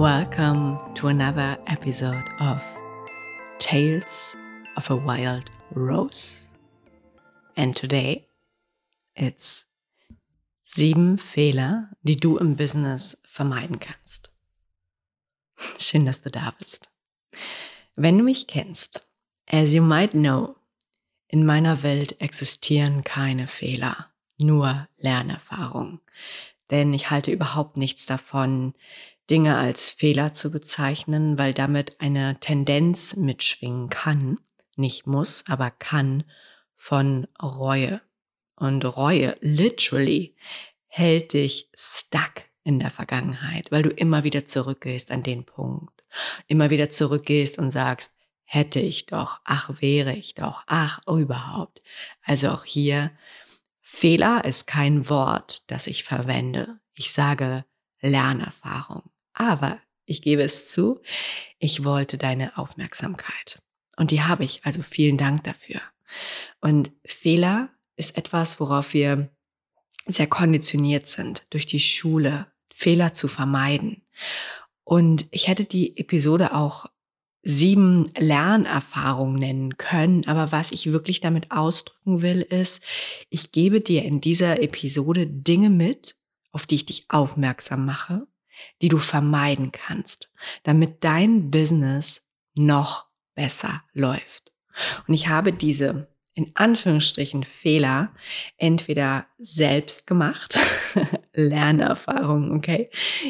Welcome to another episode of Tales of a Wild Rose. And today it's sieben Fehler, die du im Business vermeiden kannst. Schön, dass du da bist. Wenn du mich kennst, as you might know, in meiner Welt existieren keine Fehler, nur Lernerfahrung. Denn ich halte überhaupt nichts davon, Dinge als Fehler zu bezeichnen, weil damit eine Tendenz mitschwingen kann, nicht muss, aber kann, von Reue. Und Reue, literally, hält dich stuck in der Vergangenheit, weil du immer wieder zurückgehst an den Punkt, immer wieder zurückgehst und sagst, hätte ich doch, ach wäre ich doch, ach überhaupt. Also auch hier, Fehler ist kein Wort, das ich verwende. Ich sage Lernerfahrung. Aber ich gebe es zu, ich wollte deine Aufmerksamkeit. Und die habe ich, also vielen Dank dafür. Und Fehler ist etwas, worauf wir sehr konditioniert sind durch die Schule, Fehler zu vermeiden. Und ich hätte die Episode auch sieben Lernerfahrungen nennen können, aber was ich wirklich damit ausdrücken will, ist, ich gebe dir in dieser Episode Dinge mit, auf die ich dich aufmerksam mache, die du vermeiden kannst, damit dein Business noch besser läuft. Und ich habe diese in Anführungsstrichen Fehler entweder selbst gemacht, Lernerfahrung, okay?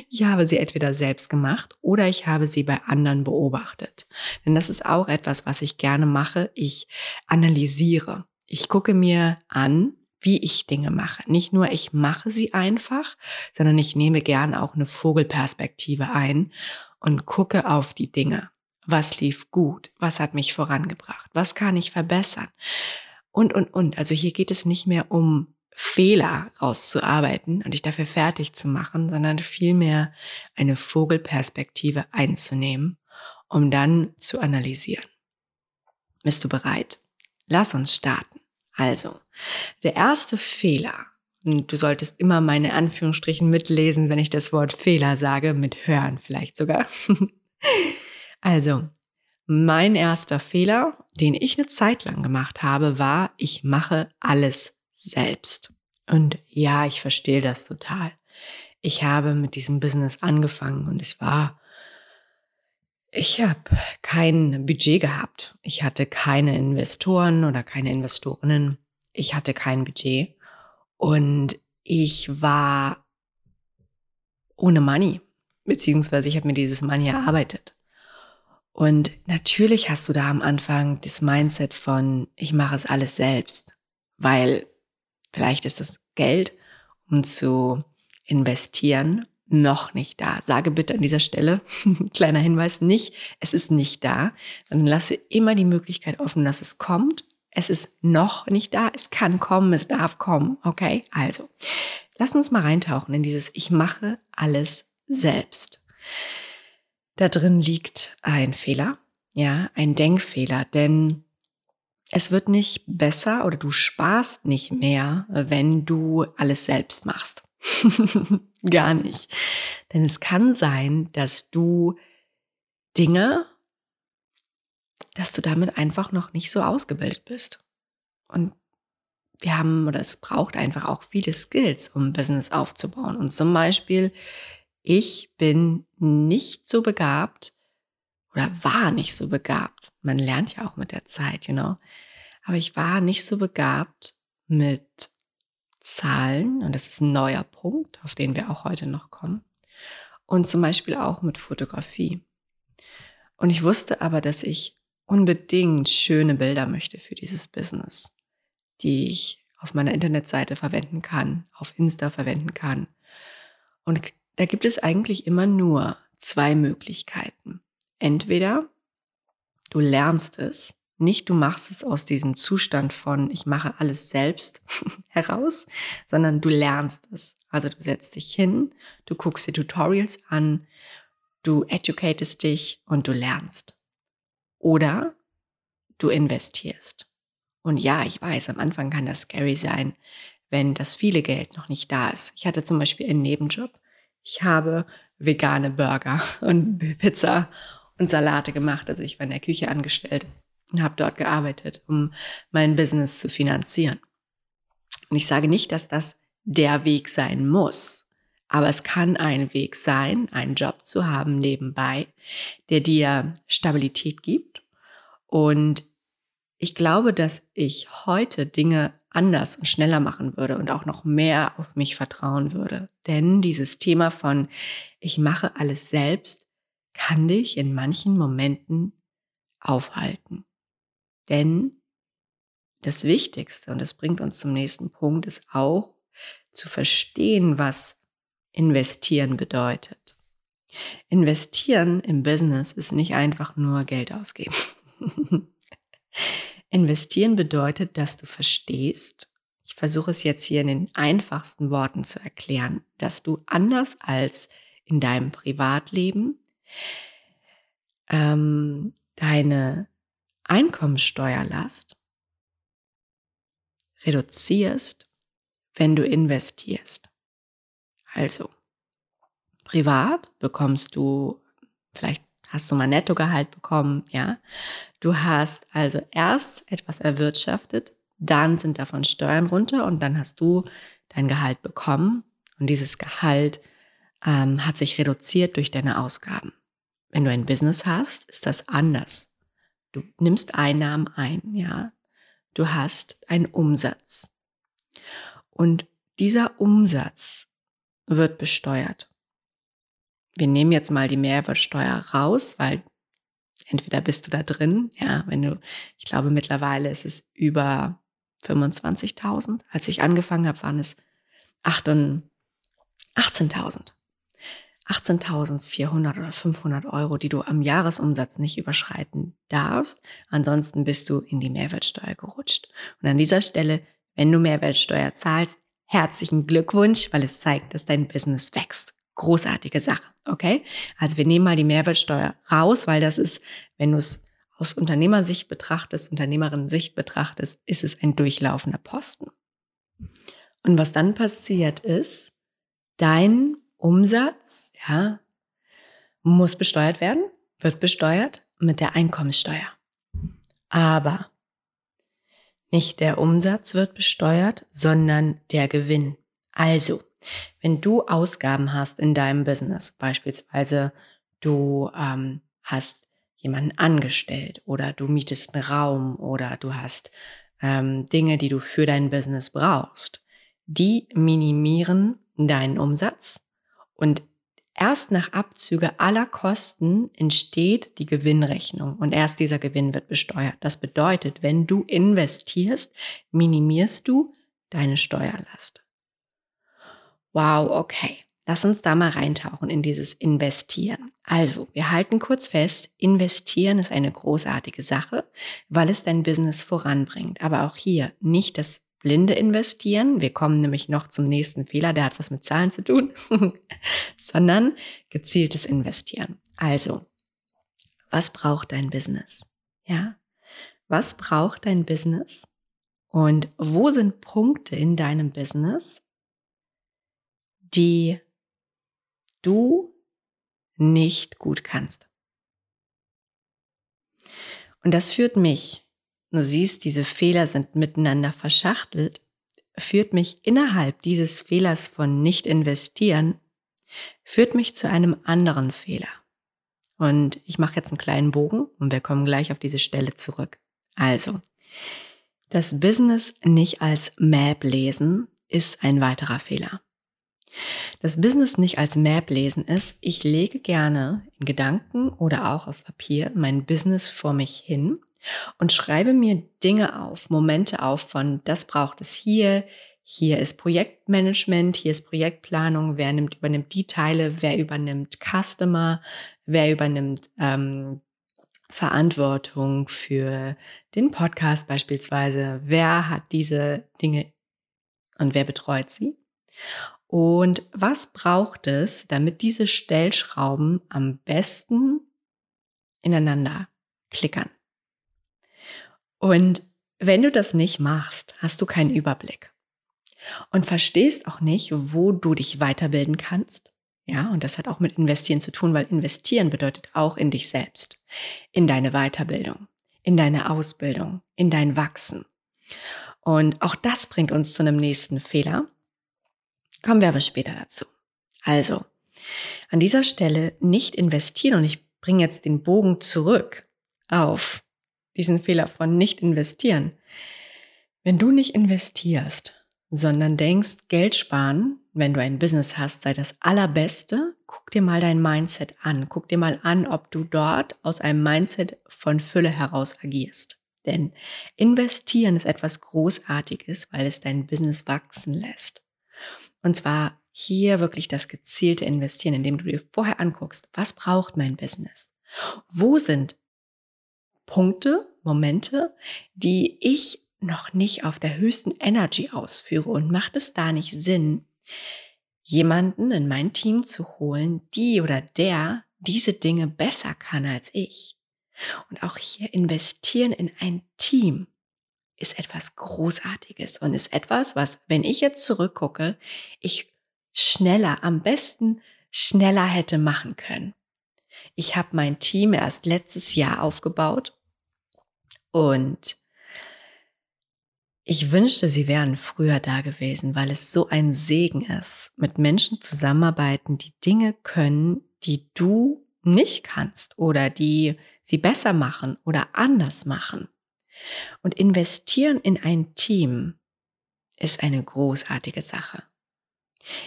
Ich habe sie entweder selbst gemacht oder ich habe sie bei anderen beobachtet. Denn das ist auch etwas, was ich gerne mache. Ich analysiere. Ich gucke mir an, wie ich Dinge mache. Nicht nur ich mache sie einfach, sondern ich nehme gern auch eine Vogelperspektive ein und gucke auf die Dinge. Was lief gut? Was hat mich vorangebracht? Was kann ich verbessern? Und, und, und. Also hier geht es nicht mehr um Fehler rauszuarbeiten und dich dafür fertig zu machen, sondern vielmehr eine Vogelperspektive einzunehmen, um dann zu analysieren. Bist du bereit? Lass uns starten. Also, der erste Fehler, und du solltest immer meine Anführungsstrichen mitlesen, wenn ich das Wort Fehler sage, mit hören vielleicht sogar. also, mein erster Fehler, den ich eine Zeit lang gemacht habe, war, ich mache alles selbst. Und ja, ich verstehe das total. Ich habe mit diesem Business angefangen und es war ich habe kein Budget gehabt. Ich hatte keine Investoren oder keine Investorinnen. Ich hatte kein Budget. Und ich war ohne Money. Beziehungsweise ich habe mir dieses Money erarbeitet. Und natürlich hast du da am Anfang das Mindset von, ich mache es alles selbst. Weil vielleicht ist das Geld, um zu investieren noch nicht da. Sage bitte an dieser Stelle, kleiner Hinweis, nicht, es ist nicht da, sondern lasse immer die Möglichkeit offen, dass es kommt. Es ist noch nicht da, es kann kommen, es darf kommen, okay? Also, lass uns mal reintauchen in dieses Ich mache alles selbst. Da drin liegt ein Fehler, ja, ein Denkfehler, denn es wird nicht besser oder du sparst nicht mehr, wenn du alles selbst machst. Gar nicht. Denn es kann sein, dass du Dinge, dass du damit einfach noch nicht so ausgebildet bist. Und wir haben, oder es braucht einfach auch viele Skills, um Business aufzubauen. Und zum Beispiel, ich bin nicht so begabt oder war nicht so begabt. Man lernt ja auch mit der Zeit, you know. Aber ich war nicht so begabt mit Zahlen, und das ist ein neuer Punkt, auf den wir auch heute noch kommen, und zum Beispiel auch mit Fotografie. Und ich wusste aber, dass ich unbedingt schöne Bilder möchte für dieses Business, die ich auf meiner Internetseite verwenden kann, auf Insta verwenden kann. Und da gibt es eigentlich immer nur zwei Möglichkeiten. Entweder du lernst es nicht du machst es aus diesem Zustand von ich mache alles selbst heraus, sondern du lernst es. Also du setzt dich hin, du guckst dir Tutorials an, du educatest dich und du lernst. Oder du investierst. Und ja, ich weiß, am Anfang kann das scary sein, wenn das viele Geld noch nicht da ist. Ich hatte zum Beispiel einen Nebenjob, Ich habe vegane Burger und Pizza und Salate gemacht. Also ich war in der Küche angestellt und habe dort gearbeitet, um mein Business zu finanzieren. Und ich sage nicht, dass das der Weg sein muss, aber es kann ein Weg sein, einen Job zu haben nebenbei, der dir Stabilität gibt. Und ich glaube, dass ich heute Dinge anders und schneller machen würde und auch noch mehr auf mich vertrauen würde. Denn dieses Thema von ich mache alles selbst kann dich in manchen Momenten aufhalten. Denn das Wichtigste, und das bringt uns zum nächsten Punkt, ist auch zu verstehen, was investieren bedeutet. Investieren im Business ist nicht einfach nur Geld ausgeben. investieren bedeutet, dass du verstehst, ich versuche es jetzt hier in den einfachsten Worten zu erklären, dass du anders als in deinem Privatleben ähm, deine Einkommensteuerlast reduzierst, wenn du investierst. Also, privat bekommst du, vielleicht hast du mal Nettogehalt bekommen, ja. Du hast also erst etwas erwirtschaftet, dann sind davon Steuern runter und dann hast du dein Gehalt bekommen und dieses Gehalt ähm, hat sich reduziert durch deine Ausgaben. Wenn du ein Business hast, ist das anders. Du nimmst Einnahmen ein, ja. Du hast einen Umsatz. Und dieser Umsatz wird besteuert. Wir nehmen jetzt mal die Mehrwertsteuer raus, weil entweder bist du da drin, ja, wenn du, ich glaube mittlerweile ist es über 25.000. Als ich angefangen habe, waren es 18.000. 18.400 oder 500 Euro, die du am Jahresumsatz nicht überschreiten darfst. Ansonsten bist du in die Mehrwertsteuer gerutscht. Und an dieser Stelle, wenn du Mehrwertsteuer zahlst, herzlichen Glückwunsch, weil es zeigt, dass dein Business wächst. Großartige Sache, okay? Also wir nehmen mal die Mehrwertsteuer raus, weil das ist, wenn du es aus Unternehmersicht betrachtest, Unternehmerinnen-Sicht betrachtest, ist es ein durchlaufender Posten. Und was dann passiert ist, dein Umsatz, ja, muss besteuert werden, wird besteuert mit der Einkommenssteuer. Aber nicht der Umsatz wird besteuert, sondern der Gewinn. Also, wenn du Ausgaben hast in deinem Business, beispielsweise du ähm, hast jemanden angestellt oder du mietest einen Raum oder du hast ähm, Dinge, die du für dein Business brauchst, die minimieren deinen Umsatz und erst nach Abzüge aller Kosten entsteht die Gewinnrechnung und erst dieser Gewinn wird besteuert. Das bedeutet, wenn du investierst, minimierst du deine Steuerlast. Wow, okay. Lass uns da mal reintauchen in dieses Investieren. Also, wir halten kurz fest, investieren ist eine großartige Sache, weil es dein Business voranbringt. Aber auch hier nicht das blinde investieren. Wir kommen nämlich noch zum nächsten Fehler, der hat was mit Zahlen zu tun, sondern gezieltes Investieren. Also, was braucht dein Business? Ja, was braucht dein Business? Und wo sind Punkte in deinem Business, die du nicht gut kannst? Und das führt mich du siehst, diese Fehler sind miteinander verschachtelt, führt mich innerhalb dieses Fehlers von nicht investieren, führt mich zu einem anderen Fehler. Und ich mache jetzt einen kleinen Bogen und wir kommen gleich auf diese Stelle zurück. Also, das Business nicht als Map lesen ist ein weiterer Fehler. Das Business nicht als Map lesen ist, ich lege gerne in Gedanken oder auch auf Papier mein Business vor mich hin und schreibe mir Dinge auf, Momente auf von, das braucht es hier, hier ist Projektmanagement, hier ist Projektplanung, wer nimmt, übernimmt die Teile, wer übernimmt Customer, wer übernimmt ähm, Verantwortung für den Podcast beispielsweise, wer hat diese Dinge und wer betreut sie. Und was braucht es, damit diese Stellschrauben am besten ineinander klickern? Und wenn du das nicht machst, hast du keinen Überblick und verstehst auch nicht, wo du dich weiterbilden kannst. Ja, und das hat auch mit investieren zu tun, weil investieren bedeutet auch in dich selbst, in deine Weiterbildung, in deine Ausbildung, in dein Wachsen. Und auch das bringt uns zu einem nächsten Fehler. Kommen wir aber später dazu. Also, an dieser Stelle nicht investieren und ich bringe jetzt den Bogen zurück auf diesen Fehler von nicht investieren. Wenn du nicht investierst, sondern denkst, Geld sparen, wenn du ein Business hast, sei das allerbeste, guck dir mal dein Mindset an. Guck dir mal an, ob du dort aus einem Mindset von Fülle heraus agierst. Denn investieren ist etwas Großartiges, weil es dein Business wachsen lässt. Und zwar hier wirklich das gezielte Investieren, indem du dir vorher anguckst, was braucht mein Business? Wo sind Punkte, Momente, die ich noch nicht auf der höchsten Energy ausführe und macht es da nicht Sinn, jemanden in mein Team zu holen, die oder der diese Dinge besser kann als ich? Und auch hier investieren in ein Team ist etwas Großartiges und ist etwas, was, wenn ich jetzt zurückgucke, ich schneller, am besten schneller hätte machen können. Ich habe mein Team erst letztes Jahr aufgebaut und ich wünschte, sie wären früher da gewesen, weil es so ein Segen ist, mit Menschen zusammenarbeiten, die Dinge können, die du nicht kannst oder die sie besser machen oder anders machen. Und investieren in ein Team ist eine großartige Sache.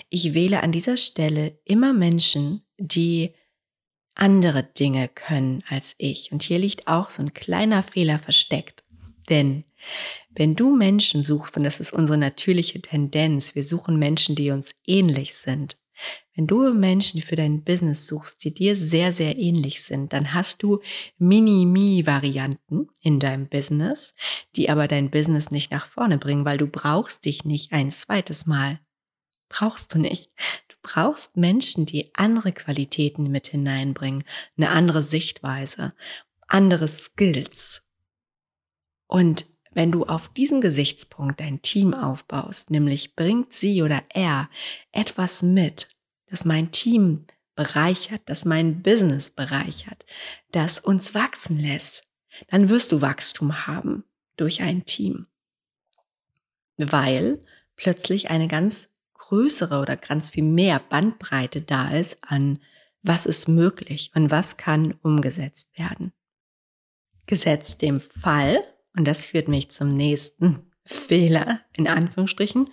Ich wähle an dieser Stelle immer Menschen, die andere Dinge können als ich. Und hier liegt auch so ein kleiner Fehler versteckt. Denn wenn du Menschen suchst, und das ist unsere natürliche Tendenz, wir suchen Menschen, die uns ähnlich sind, wenn du Menschen für dein Business suchst, die dir sehr, sehr ähnlich sind, dann hast du Mini-Mi-Varianten in deinem Business, die aber dein Business nicht nach vorne bringen, weil du brauchst dich nicht ein zweites Mal. Brauchst du nicht. Brauchst Menschen, die andere Qualitäten mit hineinbringen, eine andere Sichtweise, andere Skills. Und wenn du auf diesen Gesichtspunkt dein Team aufbaust, nämlich bringt sie oder er etwas mit, das mein Team bereichert, das mein Business bereichert, das uns wachsen lässt, dann wirst du Wachstum haben durch ein Team. Weil plötzlich eine ganz größere oder ganz viel mehr Bandbreite da ist an was ist möglich und was kann umgesetzt werden. Gesetzt dem Fall, und das führt mich zum nächsten Fehler, in Anführungsstrichen.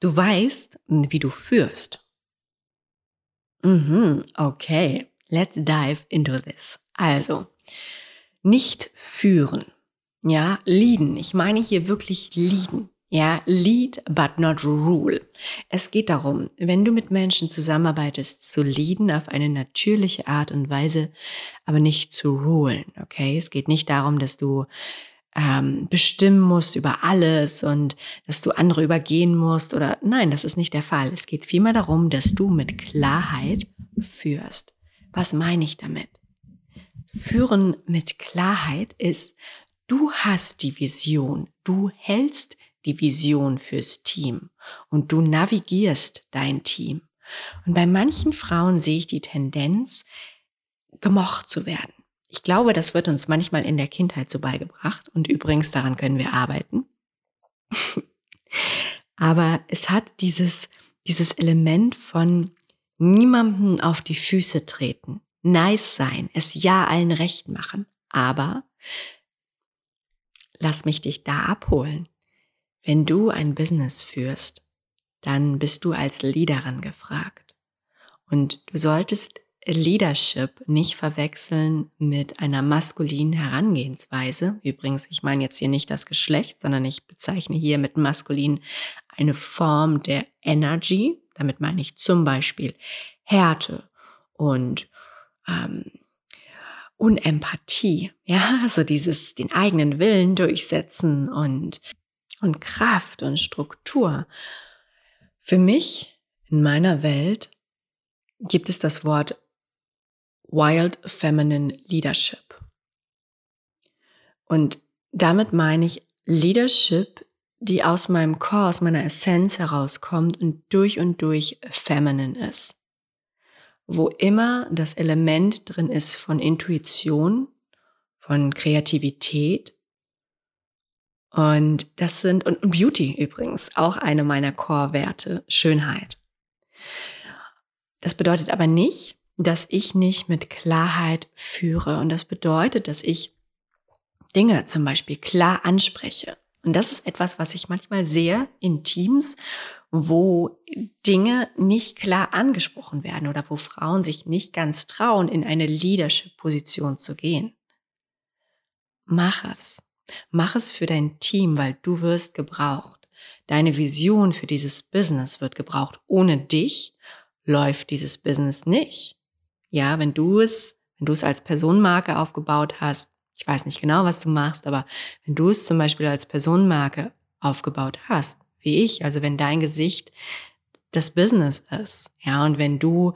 Du weißt, wie du führst. Mhm, okay, let's dive into this. Also, nicht führen. Ja, leaden. Ich meine hier wirklich leaden. Ja, lead but not rule. Es geht darum, wenn du mit Menschen zusammenarbeitest, zu leaden auf eine natürliche Art und Weise, aber nicht zu rulen. Okay, es geht nicht darum, dass du ähm, bestimmen musst über alles und dass du andere übergehen musst oder nein, das ist nicht der Fall. Es geht vielmehr darum, dass du mit Klarheit führst. Was meine ich damit? Führen mit Klarheit ist, du hast die Vision, du hältst die Vision fürs Team und du navigierst dein Team. Und bei manchen Frauen sehe ich die Tendenz, gemocht zu werden. Ich glaube, das wird uns manchmal in der Kindheit so beigebracht und übrigens daran können wir arbeiten. Aber es hat dieses, dieses Element von niemandem auf die Füße treten, nice sein, es ja allen recht machen. Aber lass mich dich da abholen. Wenn du ein Business führst, dann bist du als Leaderin gefragt. Und du solltest Leadership nicht verwechseln mit einer maskulinen Herangehensweise. Übrigens, ich meine jetzt hier nicht das Geschlecht, sondern ich bezeichne hier mit maskulin eine Form der Energy. Damit meine ich zum Beispiel Härte und ähm, Unempathie. Ja, also dieses den eigenen Willen durchsetzen und, und Kraft und Struktur. Für mich in meiner Welt gibt es das Wort Wild Feminine Leadership. Und damit meine ich Leadership, die aus meinem Core, aus meiner Essenz herauskommt und durch und durch feminine ist. wo immer das Element drin ist von Intuition, von Kreativität. Und das sind, und Beauty übrigens, auch eine meiner Core-Werte, Schönheit. Das bedeutet aber nicht, dass ich nicht mit Klarheit führe. Und das bedeutet, dass ich Dinge zum Beispiel klar anspreche. Und das ist etwas, was ich manchmal sehe in Teams, wo Dinge nicht klar angesprochen werden oder wo Frauen sich nicht ganz trauen, in eine Leadership-Position zu gehen. Mach es. Mach es für dein Team, weil du wirst gebraucht. Deine Vision für dieses Business wird gebraucht. Ohne dich läuft dieses Business nicht. Ja, wenn du es, wenn du es als Personenmarke aufgebaut hast, ich weiß nicht genau, was du machst, aber wenn du es zum Beispiel als Personenmarke aufgebaut hast, wie ich, also wenn dein Gesicht das Business ist, ja, und wenn du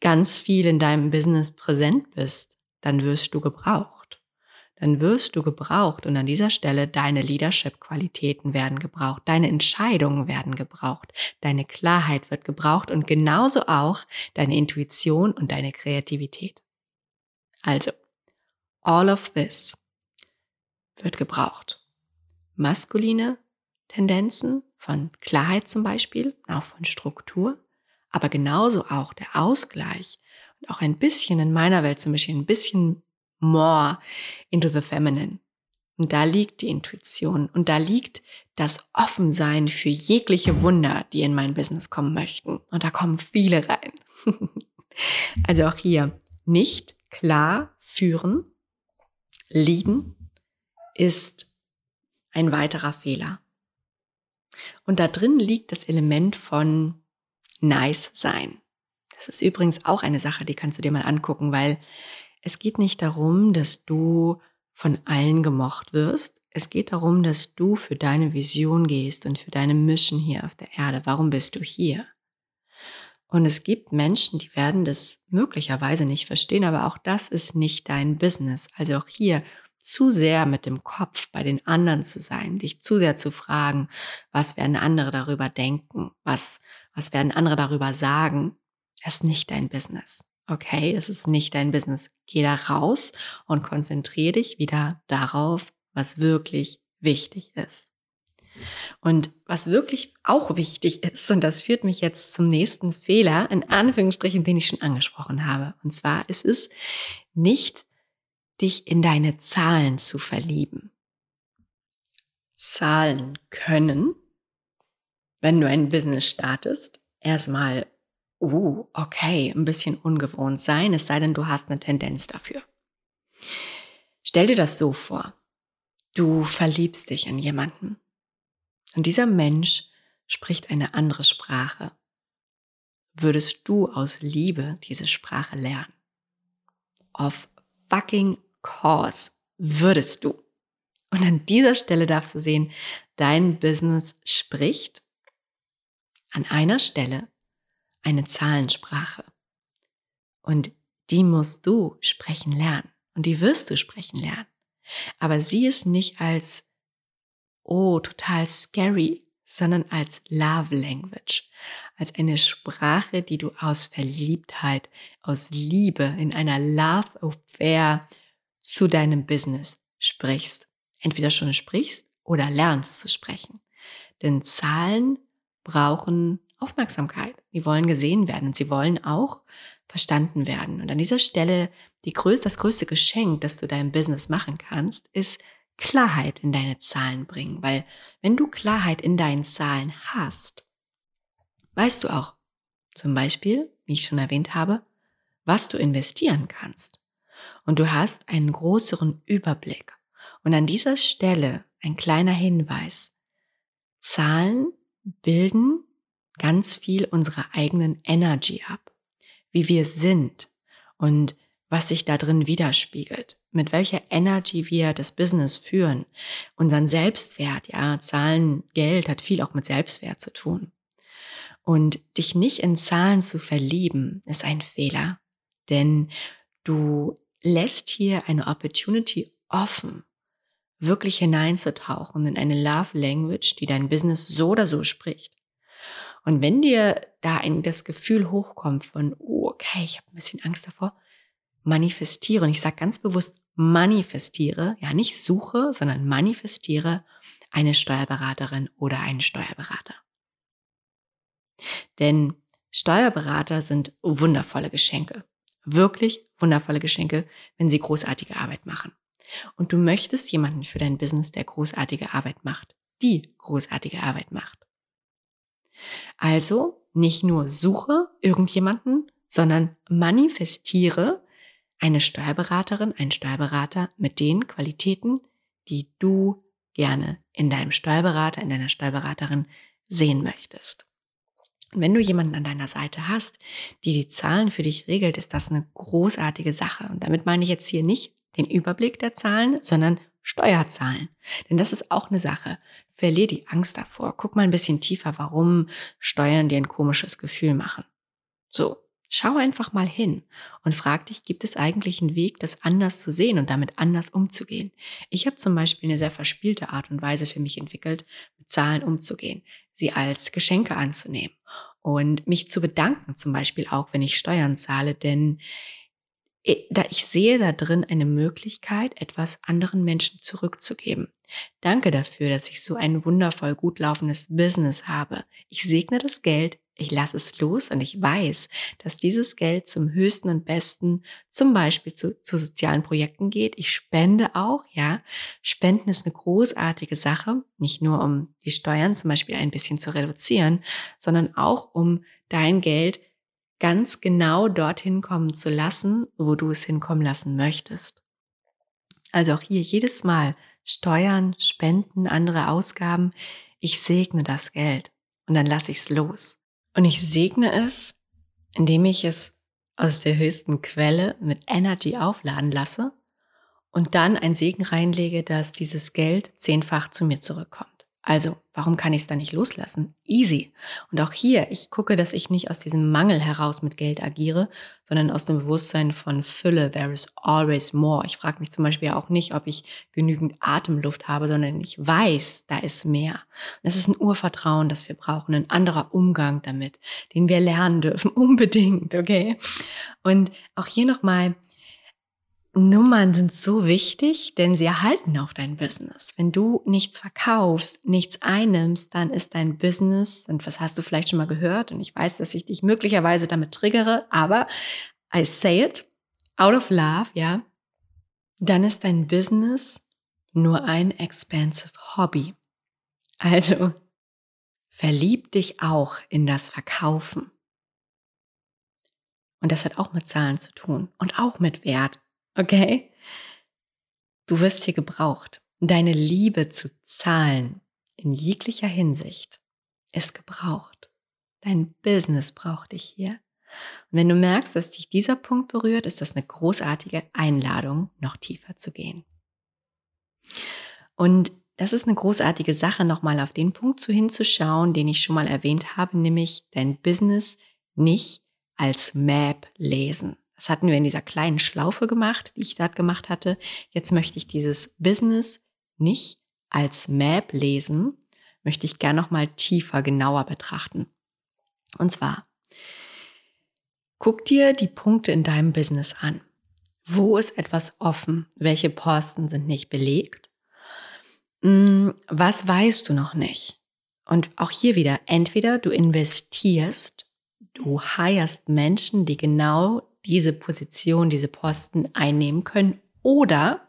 ganz viel in deinem Business präsent bist, dann wirst du gebraucht. Dann wirst du gebraucht und an dieser Stelle deine Leadership-Qualitäten werden gebraucht, deine Entscheidungen werden gebraucht, deine Klarheit wird gebraucht und genauso auch deine Intuition und deine Kreativität. Also, all of this wird gebraucht. Maskuline Tendenzen von Klarheit zum Beispiel, auch von Struktur, aber genauso auch der Ausgleich und auch ein bisschen in meiner Welt zum Beispiel ein bisschen more into the feminine. Und da liegt die Intuition und da liegt das Offensein für jegliche Wunder, die in mein Business kommen möchten. Und da kommen viele rein. also auch hier nicht klar führen, liegen ist ein weiterer Fehler. Und da drin liegt das Element von nice sein. Das ist übrigens auch eine Sache, die kannst du dir mal angucken, weil es geht nicht darum, dass du von allen gemocht wirst. Es geht darum, dass du für deine Vision gehst und für deine Mission hier auf der Erde. Warum bist du hier? Und es gibt Menschen, die werden das möglicherweise nicht verstehen, aber auch das ist nicht dein Business. Also auch hier zu sehr mit dem Kopf bei den anderen zu sein, dich zu sehr zu fragen, was werden andere darüber denken, was, was werden andere darüber sagen, das ist nicht dein Business. Okay, das ist nicht dein Business. Geh da raus und konzentriere dich wieder darauf, was wirklich wichtig ist. Und was wirklich auch wichtig ist, und das führt mich jetzt zum nächsten Fehler, in Anführungsstrichen, den ich schon angesprochen habe. Und zwar ist es nicht dich in deine Zahlen zu verlieben. Zahlen können, wenn du ein Business startest, erstmal, uh, okay, ein bisschen ungewohnt sein, es sei denn, du hast eine Tendenz dafür. Stell dir das so vor. Du verliebst dich in jemanden. Und dieser Mensch spricht eine andere Sprache. Würdest du aus Liebe diese Sprache lernen? Of fucking course würdest du. Und an dieser Stelle darfst du sehen, dein Business spricht an einer Stelle eine Zahlensprache. Und die musst du sprechen lernen. Und die wirst du sprechen lernen. Aber sieh es nicht als, oh, total scary, sondern als Love Language, als eine Sprache, die du aus Verliebtheit, aus Liebe in einer Love Affair zu deinem Business sprichst. Entweder schon sprichst oder lernst zu sprechen. Denn Zahlen brauchen Aufmerksamkeit. Die wollen gesehen werden und sie wollen auch verstanden werden. Und an dieser Stelle die größte, das größte Geschenk, das du deinem Business machen kannst, ist Klarheit in deine Zahlen bringen. Weil wenn du Klarheit in deinen Zahlen hast, weißt du auch zum Beispiel, wie ich schon erwähnt habe, was du investieren kannst und du hast einen größeren Überblick. Und an dieser Stelle ein kleiner Hinweis. Zahlen bilden ganz viel unserer eigenen Energy ab, wie wir sind und was sich da drin widerspiegelt, mit welcher Energy wir das Business führen, unseren Selbstwert, ja, Zahlen, Geld hat viel auch mit Selbstwert zu tun. Und dich nicht in Zahlen zu verlieben, ist ein Fehler, denn du lässt hier eine Opportunity offen, wirklich hineinzutauchen in eine Love Language, die dein Business so oder so spricht. Und wenn dir da ein, das Gefühl hochkommt von, oh, okay, ich habe ein bisschen Angst davor, manifestiere. Und ich sage ganz bewusst, manifestiere, ja nicht suche, sondern manifestiere eine Steuerberaterin oder einen Steuerberater. Denn Steuerberater sind wundervolle Geschenke. Wirklich wundervolle Geschenke, wenn sie großartige Arbeit machen. Und du möchtest jemanden für dein Business, der großartige Arbeit macht, die großartige Arbeit macht. Also nicht nur suche irgendjemanden, sondern manifestiere eine Steuerberaterin, einen Steuerberater mit den Qualitäten, die du gerne in deinem Steuerberater, in deiner Steuerberaterin sehen möchtest. Und wenn du jemanden an deiner Seite hast, die die Zahlen für dich regelt, ist das eine großartige Sache. Und damit meine ich jetzt hier nicht den Überblick der Zahlen, sondern Steuerzahlen. Denn das ist auch eine Sache. Verlier die Angst davor. Guck mal ein bisschen tiefer, warum Steuern dir ein komisches Gefühl machen. So, schau einfach mal hin und frag dich, gibt es eigentlich einen Weg, das anders zu sehen und damit anders umzugehen? Ich habe zum Beispiel eine sehr verspielte Art und Weise für mich entwickelt, mit Zahlen umzugehen, sie als Geschenke anzunehmen und mich zu bedanken, zum Beispiel auch, wenn ich Steuern zahle, denn da ich sehe da drin eine Möglichkeit, etwas anderen Menschen zurückzugeben. Danke dafür, dass ich so ein wundervoll gut laufendes Business habe. Ich segne das Geld, ich lasse es los und ich weiß, dass dieses Geld zum höchsten und besten, zum Beispiel zu, zu sozialen Projekten geht. Ich spende auch, ja. Spenden ist eine großartige Sache, nicht nur um die Steuern zum Beispiel ein bisschen zu reduzieren, sondern auch um dein Geld ganz genau dorthin kommen zu lassen, wo du es hinkommen lassen möchtest. Also auch hier jedes Mal Steuern, Spenden, andere Ausgaben. Ich segne das Geld und dann lasse ich es los. Und ich segne es, indem ich es aus der höchsten Quelle mit Energy aufladen lasse und dann ein Segen reinlege, dass dieses Geld zehnfach zu mir zurückkommt. Also, warum kann ich es dann nicht loslassen? Easy. Und auch hier, ich gucke, dass ich nicht aus diesem Mangel heraus mit Geld agiere, sondern aus dem Bewusstsein von Fülle. There is always more. Ich frage mich zum Beispiel auch nicht, ob ich genügend Atemluft habe, sondern ich weiß, da ist mehr. Und das ist ein Urvertrauen, das wir brauchen, ein anderer Umgang damit, den wir lernen dürfen, unbedingt, okay? Und auch hier nochmal, Nummern sind so wichtig, denn sie erhalten auch dein Business. Wenn du nichts verkaufst, nichts einnimmst, dann ist dein Business, und was hast du vielleicht schon mal gehört, und ich weiß, dass ich dich möglicherweise damit triggere, aber I say it out of love, ja, dann ist dein Business nur ein expensive Hobby. Also verlieb dich auch in das Verkaufen. Und das hat auch mit Zahlen zu tun und auch mit Wert. Okay? Du wirst hier gebraucht. Deine Liebe zu Zahlen in jeglicher Hinsicht ist gebraucht. Dein Business braucht dich hier. Und wenn du merkst, dass dich dieser Punkt berührt, ist das eine großartige Einladung, noch tiefer zu gehen. Und das ist eine großartige Sache, nochmal auf den Punkt zu hinzuschauen, den ich schon mal erwähnt habe, nämlich dein Business nicht als Map lesen. Das hatten wir in dieser kleinen Schlaufe gemacht, die ich dort gemacht hatte. Jetzt möchte ich dieses Business nicht als Map lesen, möchte ich gern noch mal tiefer, genauer betrachten. Und zwar, guck dir die Punkte in deinem Business an. Wo ist etwas offen? Welche Posten sind nicht belegt? Hm, was weißt du noch nicht? Und auch hier wieder, entweder du investierst, du heierst Menschen, die genau diese Position, diese Posten einnehmen können oder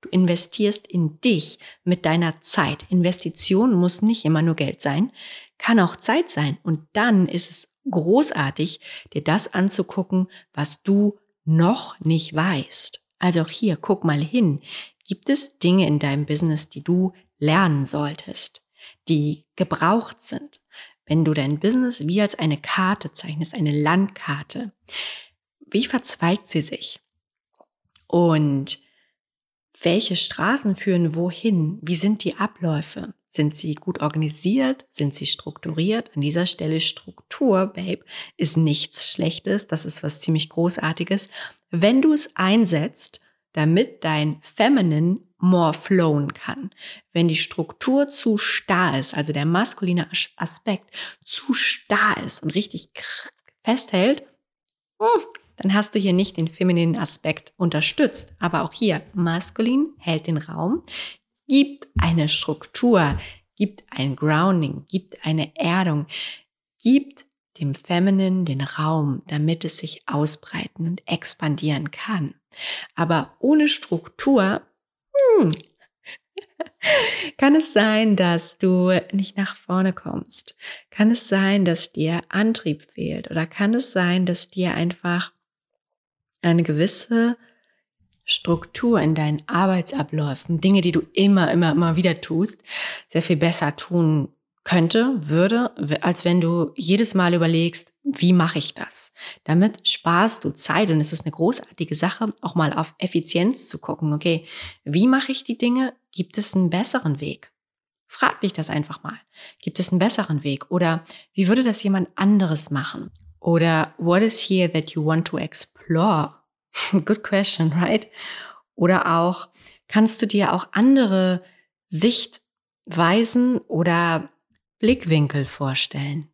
du investierst in dich mit deiner Zeit. Investition muss nicht immer nur Geld sein, kann auch Zeit sein. Und dann ist es großartig, dir das anzugucken, was du noch nicht weißt. Also auch hier, guck mal hin. Gibt es Dinge in deinem Business, die du lernen solltest, die gebraucht sind? Wenn du dein Business wie als eine Karte zeichnest, eine Landkarte, wie verzweigt sie sich? Und welche Straßen führen wohin? Wie sind die Abläufe? Sind sie gut organisiert? Sind sie strukturiert? An dieser Stelle Struktur, Babe, ist nichts Schlechtes. Das ist was ziemlich Großartiges. Wenn du es einsetzt, damit dein Feminine more flowen kann. Wenn die Struktur zu starr ist, also der maskuline Aspekt zu starr ist und richtig festhält, hm, dann hast du hier nicht den femininen Aspekt unterstützt. Aber auch hier, maskulin hält den Raum, gibt eine Struktur, gibt ein Grounding, gibt eine Erdung, gibt dem Feminine den Raum, damit es sich ausbreiten und expandieren kann. Aber ohne Struktur hm, kann es sein, dass du nicht nach vorne kommst? Kann es sein, dass dir Antrieb fehlt? Oder kann es sein, dass dir einfach eine gewisse Struktur in deinen Arbeitsabläufen, Dinge, die du immer, immer, immer wieder tust, sehr viel besser tun könnte, würde, als wenn du jedes Mal überlegst, wie mache ich das? Damit sparst du Zeit und es ist eine großartige Sache, auch mal auf Effizienz zu gucken. Okay, wie mache ich die Dinge? Gibt es einen besseren Weg? Frag dich das einfach mal. Gibt es einen besseren Weg? Oder wie würde das jemand anderes machen? Oder what is here that you want to explore? Good question, right? Oder auch, kannst du dir auch andere Sichtweisen oder Blickwinkel vorstellen?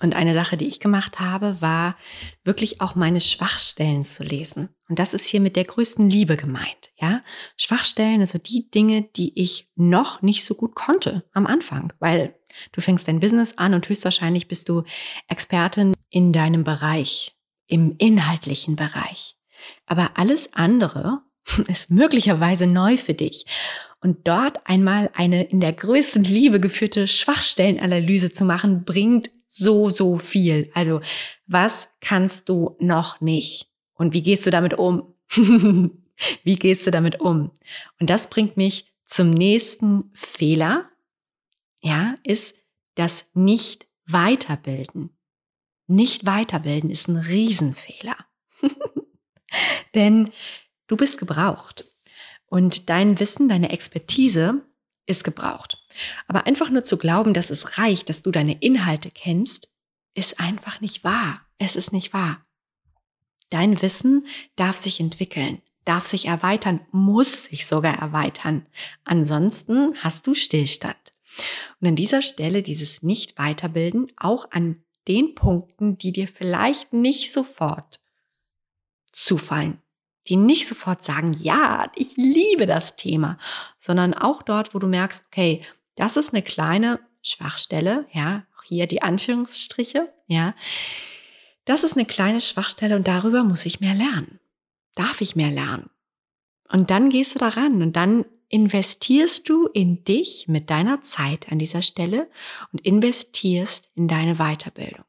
Und eine Sache, die ich gemacht habe, war wirklich auch meine Schwachstellen zu lesen. Und das ist hier mit der größten Liebe gemeint, ja? Schwachstellen, also die Dinge, die ich noch nicht so gut konnte am Anfang, weil du fängst dein Business an und höchstwahrscheinlich bist du Expertin in deinem Bereich im inhaltlichen Bereich. Aber alles andere ist möglicherweise neu für dich. Und dort einmal eine in der größten Liebe geführte Schwachstellenanalyse zu machen, bringt so, so viel. Also, was kannst du noch nicht? Und wie gehst du damit um? wie gehst du damit um? Und das bringt mich zum nächsten Fehler. Ja, ist das nicht weiterbilden. Nicht weiterbilden ist ein Riesenfehler. Denn du bist gebraucht. Und dein Wissen, deine Expertise ist gebraucht. Aber einfach nur zu glauben, dass es reicht, dass du deine Inhalte kennst, ist einfach nicht wahr. Es ist nicht wahr. Dein Wissen darf sich entwickeln, darf sich erweitern, muss sich sogar erweitern. Ansonsten hast du Stillstand. Und an dieser Stelle dieses Nicht-Weiterbilden auch an den Punkten, die dir vielleicht nicht sofort zufallen, die nicht sofort sagen, ja, ich liebe das Thema, sondern auch dort, wo du merkst, okay, das ist eine kleine Schwachstelle, ja, auch hier die Anführungsstriche, ja. Das ist eine kleine Schwachstelle und darüber muss ich mehr lernen. Darf ich mehr lernen? Und dann gehst du daran und dann investierst du in dich mit deiner Zeit an dieser Stelle und investierst in deine Weiterbildung.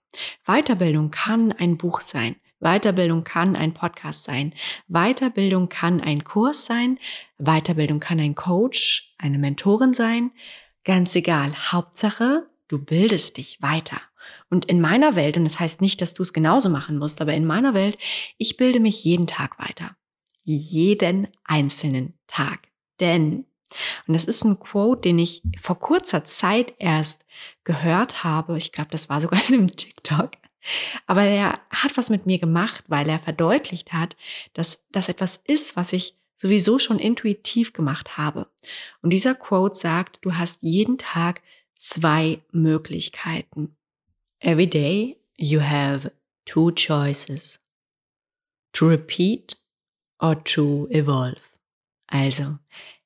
Weiterbildung kann ein Buch sein. Weiterbildung kann ein Podcast sein. Weiterbildung kann ein Kurs sein. Weiterbildung kann ein Coach, eine Mentorin sein. Ganz egal. Hauptsache, du bildest dich weiter. Und in meiner Welt, und das heißt nicht, dass du es genauso machen musst, aber in meiner Welt, ich bilde mich jeden Tag weiter. Jeden einzelnen Tag. Denn, und das ist ein Quote, den ich vor kurzer Zeit erst gehört habe, ich glaube, das war sogar in einem TikTok, aber er hat was mit mir gemacht, weil er verdeutlicht hat, dass das etwas ist, was ich sowieso schon intuitiv gemacht habe. Und dieser Quote sagt, du hast jeden Tag zwei Möglichkeiten. Every day you have two choices. To repeat or to evolve. Also,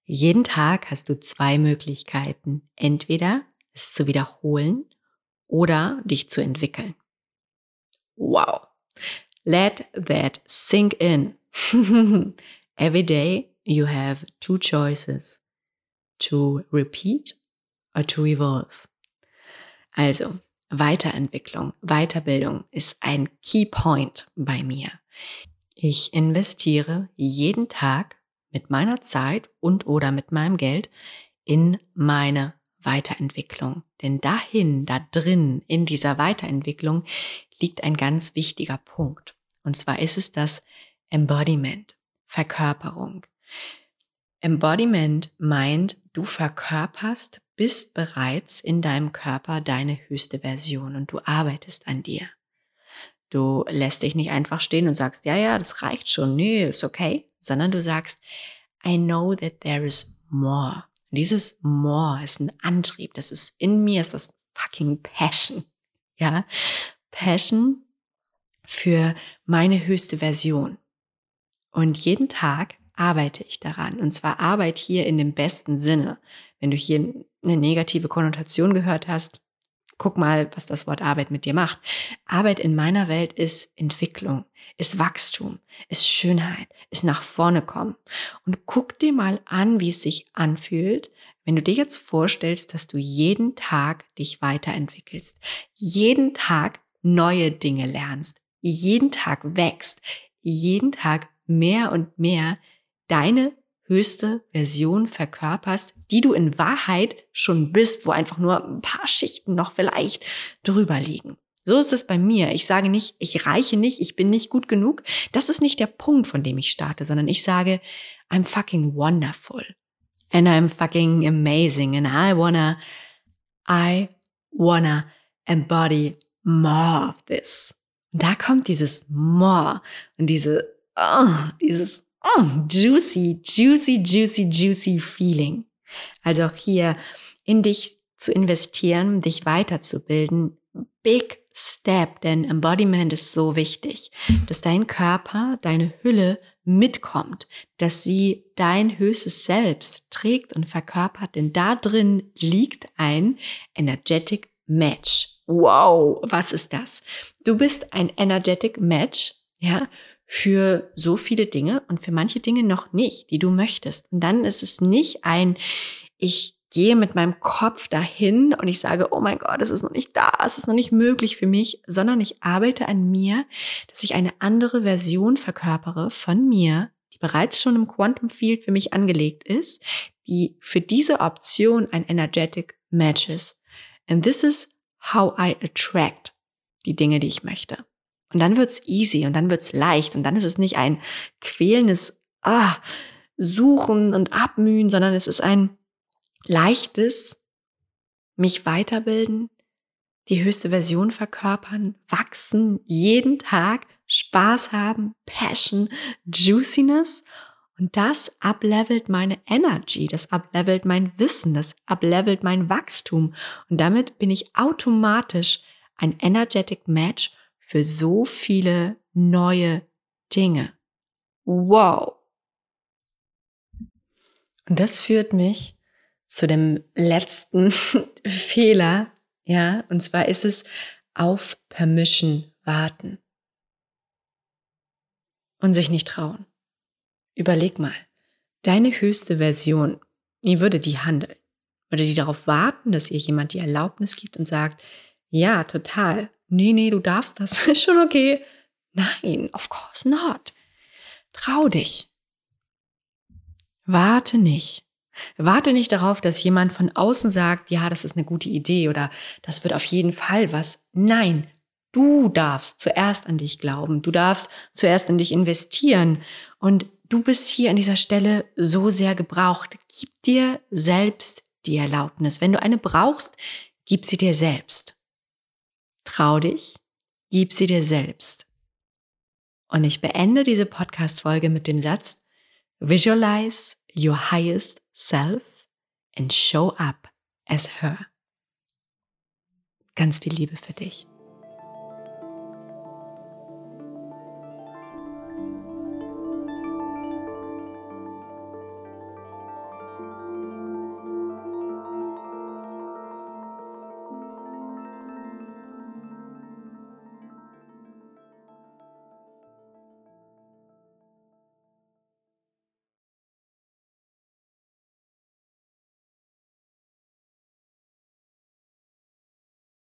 jeden Tag hast du zwei Möglichkeiten. Entweder es zu wiederholen oder dich zu entwickeln. Wow. Let that sink in. Every day you have two choices. To repeat or to evolve. Also, Weiterentwicklung, Weiterbildung ist ein Key Point bei mir. Ich investiere jeden Tag mit meiner Zeit und oder mit meinem Geld in meine Weiterentwicklung. Denn dahin, da drin, in dieser Weiterentwicklung liegt ein ganz wichtiger Punkt. Und zwar ist es das Embodiment, Verkörperung. Embodiment meint, du verkörperst, bist bereits in deinem Körper deine höchste Version und du arbeitest an dir. Du lässt dich nicht einfach stehen und sagst, ja, ja, das reicht schon, nö, ist okay, sondern du sagst, I know that there is more. Und dieses more ist ein Antrieb. Das ist in mir, ist das fucking Passion. Ja, Passion für meine höchste Version. Und jeden Tag arbeite ich daran. Und zwar Arbeit hier in dem besten Sinne. Wenn du hier eine negative Konnotation gehört hast, guck mal, was das Wort Arbeit mit dir macht. Arbeit in meiner Welt ist Entwicklung, ist Wachstum, ist Schönheit, ist nach vorne kommen. Und guck dir mal an, wie es sich anfühlt, wenn du dir jetzt vorstellst, dass du jeden Tag dich weiterentwickelst, jeden Tag neue Dinge lernst, jeden Tag wächst, jeden Tag mehr und mehr deine höchste Version verkörperst, die du in Wahrheit schon bist, wo einfach nur ein paar Schichten noch vielleicht drüber liegen. So ist es bei mir. Ich sage nicht, ich reiche nicht, ich bin nicht gut genug. Das ist nicht der Punkt, von dem ich starte, sondern ich sage, I'm fucking wonderful. And I'm fucking amazing. And I wanna, I wanna embody more of this. Und da kommt dieses more und diese, oh, dieses oh, juicy, juicy, juicy, juicy Feeling. Also auch hier in dich zu investieren, dich weiterzubilden. Big Step, denn Embodiment ist so wichtig, dass dein Körper, deine Hülle mitkommt, dass sie dein höchstes Selbst trägt und verkörpert, denn da drin liegt ein energetic Match. Wow, was ist das? Du bist ein energetic Match, ja, für so viele Dinge und für manche Dinge noch nicht, die du möchtest. Und dann ist es nicht ein, ich gehe mit meinem Kopf dahin und ich sage, oh mein Gott, es ist noch nicht da, es ist noch nicht möglich für mich, sondern ich arbeite an mir, dass ich eine andere Version verkörpere von mir, die bereits schon im Quantum Field für mich angelegt ist, die für diese Option ein energetic match ist. And this is how I attract die Dinge, die ich möchte. Und dann wird's easy und dann wird's leicht und dann ist es nicht ein quälendes ah, Suchen und Abmühen, sondern es ist ein leichtes mich weiterbilden, die höchste Version verkörpern, wachsen, jeden Tag Spaß haben, Passion, Juiciness und das uplevelt meine Energy, das uplevelt mein Wissen, das uplevelt mein Wachstum und damit bin ich automatisch ein energetic Match für so viele neue Dinge. Wow. Und das führt mich zu dem letzten Fehler, ja, und zwar ist es auf Permission warten und sich nicht trauen. Überleg mal, deine höchste Version, wie würde die handeln? Würde die darauf warten, dass ihr jemand die Erlaubnis gibt und sagt, ja, total, nee, nee, du darfst das, ist schon okay. Nein, of course not. Trau dich. Warte nicht. Warte nicht darauf, dass jemand von außen sagt, ja, das ist eine gute Idee oder das wird auf jeden Fall was. Nein, du darfst zuerst an dich glauben. Du darfst zuerst in dich investieren. Und du bist hier an dieser Stelle so sehr gebraucht. Gib dir selbst die Erlaubnis. Wenn du eine brauchst, gib sie dir selbst. Trau dich, gib sie dir selbst. Und ich beende diese Podcast-Folge mit dem Satz, Visualize your highest self and show up as her. Ganz viel Liebe für dich.